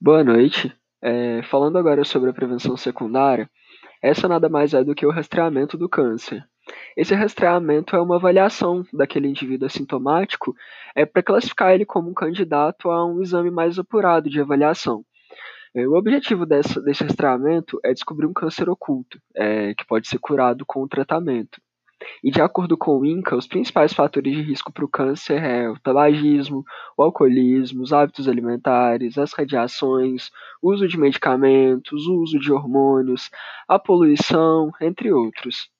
Boa noite. Eh, falando agora sobre a prevenção secundária, essa nada mais é do que o rastreamento do câncer. Esse rastreamento é uma avaliação daquele indivíduo assintomático, eh, pra classificar ele como um candidato a um exame mais apurado de avaliação. Eh, o objetivo dessa desse rastreamento é descobrir um câncer oculto, eh, que pode ser curado com o tratamento. E de acordo com o INCA, os principais fatores de risco para o câncer é o tabagismo, o alcoolismo, os hábitos alimentares, as radiações, o uso de medicamentos, o uso de hormônios, a poluição, entre outros.